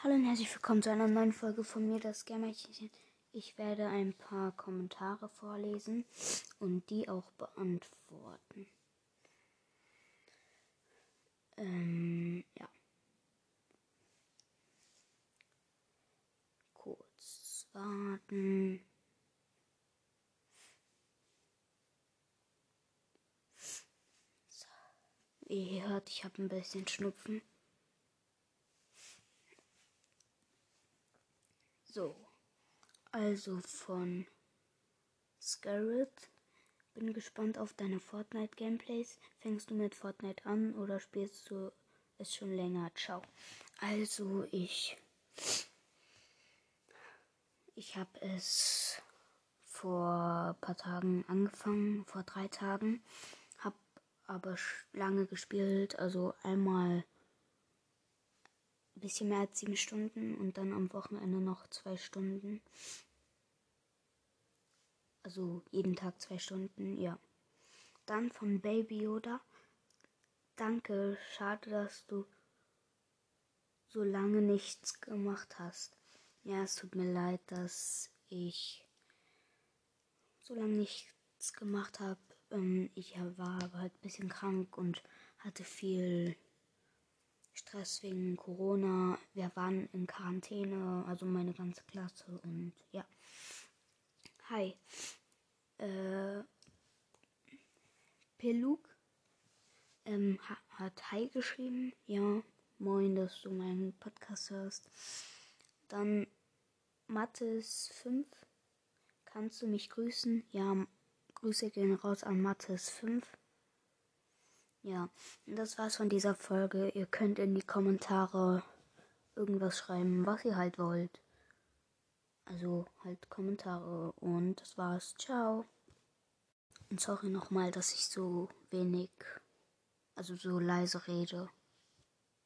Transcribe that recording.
Hallo und herzlich willkommen zu einer neuen Folge von mir, das Germärchen. Ich werde ein paar Kommentare vorlesen und die auch beantworten. Ähm, ja. Kurz warten. So. Ihr hört, ich habe ein bisschen Schnupfen. So, also von Scarlet. Bin gespannt auf deine Fortnite-Gameplays. Fängst du mit Fortnite an oder spielst du es schon länger? Ciao. Also ich. Ich habe es vor ein paar Tagen angefangen, vor drei Tagen. Hab aber lange gespielt, also einmal ein bisschen mehr als sieben Stunden und dann am Wochenende noch zwei Stunden. Also jeden Tag zwei Stunden, ja. Dann von Baby Yoda. Danke, schade, dass du so lange nichts gemacht hast. Ja, es tut mir leid, dass ich so lange nichts gemacht habe. Ähm, ich war aber halt ein bisschen krank und hatte viel Stress wegen Corona. Wir waren in Quarantäne, also meine ganze Klasse und ja. Hi. Äh, Peluk ähm, hat Hi geschrieben. Ja, moin, dass du meinen Podcast hörst. Dann Mathis 5. Kannst du mich grüßen? Ja, Grüße gehen raus an Mathis 5. Ja, das war's von dieser Folge. Ihr könnt in die Kommentare irgendwas schreiben, was ihr halt wollt. Also halt Kommentare und das war's. Ciao. Und sorry nochmal, dass ich so wenig, also so leise rede.